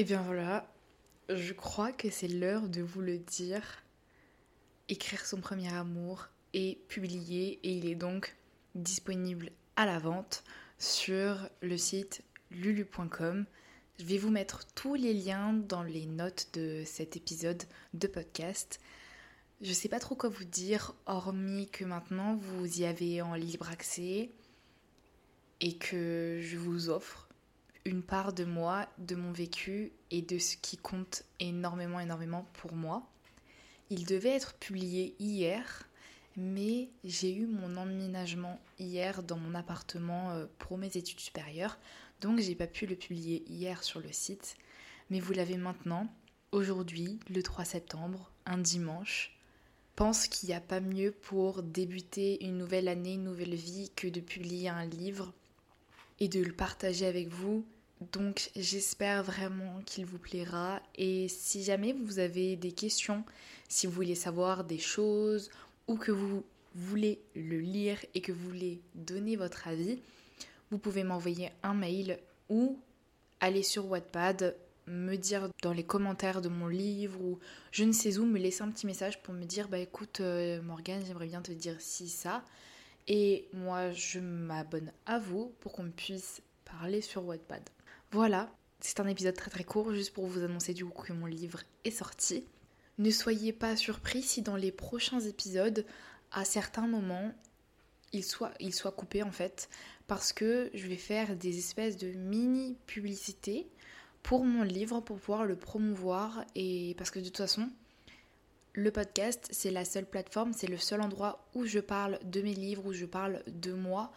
Et bien voilà, je crois que c'est l'heure de vous le dire. Écrire son premier amour est publié et il est donc disponible à la vente sur le site lulu.com. Je vais vous mettre tous les liens dans les notes de cet épisode de podcast. Je sais pas trop quoi vous dire, hormis que maintenant vous y avez en libre accès et que je vous offre une part de moi, de mon vécu et de ce qui compte énormément, énormément pour moi. Il devait être publié hier, mais j'ai eu mon emménagement hier dans mon appartement euh, pour mes études supérieures, donc j'ai pas pu le publier hier sur le site, mais vous l'avez maintenant, aujourd'hui, le 3 septembre, un dimanche. pense qu'il n'y a pas mieux pour débuter une nouvelle année, une nouvelle vie que de publier un livre et de le partager avec vous. Donc j'espère vraiment qu'il vous plaira et si jamais vous avez des questions, si vous voulez savoir des choses ou que vous voulez le lire et que vous voulez donner votre avis, vous pouvez m'envoyer un mail ou aller sur Wattpad, me dire dans les commentaires de mon livre ou je ne sais où, me laisser un petit message pour me dire bah écoute euh, Morgane, j'aimerais bien te dire si ça. Et moi je m'abonne à vous pour qu'on puisse parler sur Wattpad. Voilà, c'est un épisode très très court juste pour vous annoncer du coup que mon livre est sorti. Ne soyez pas surpris si dans les prochains épisodes, à certains moments, il soit, coupé en fait, parce que je vais faire des espèces de mini publicités pour mon livre pour pouvoir le promouvoir et parce que de toute façon le podcast c'est la seule plateforme, c'est le seul endroit où je parle de mes livres, où je parle de moi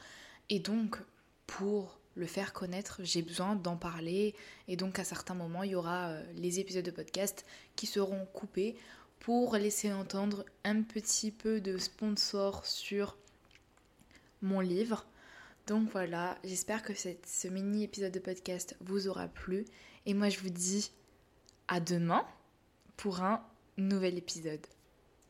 et donc pour le faire connaître, j'ai besoin d'en parler et donc à certains moments il y aura euh, les épisodes de podcast qui seront coupés pour laisser entendre un petit peu de sponsor sur mon livre. Donc voilà, j'espère que ce mini épisode de podcast vous aura plu et moi je vous dis à demain pour un nouvel épisode.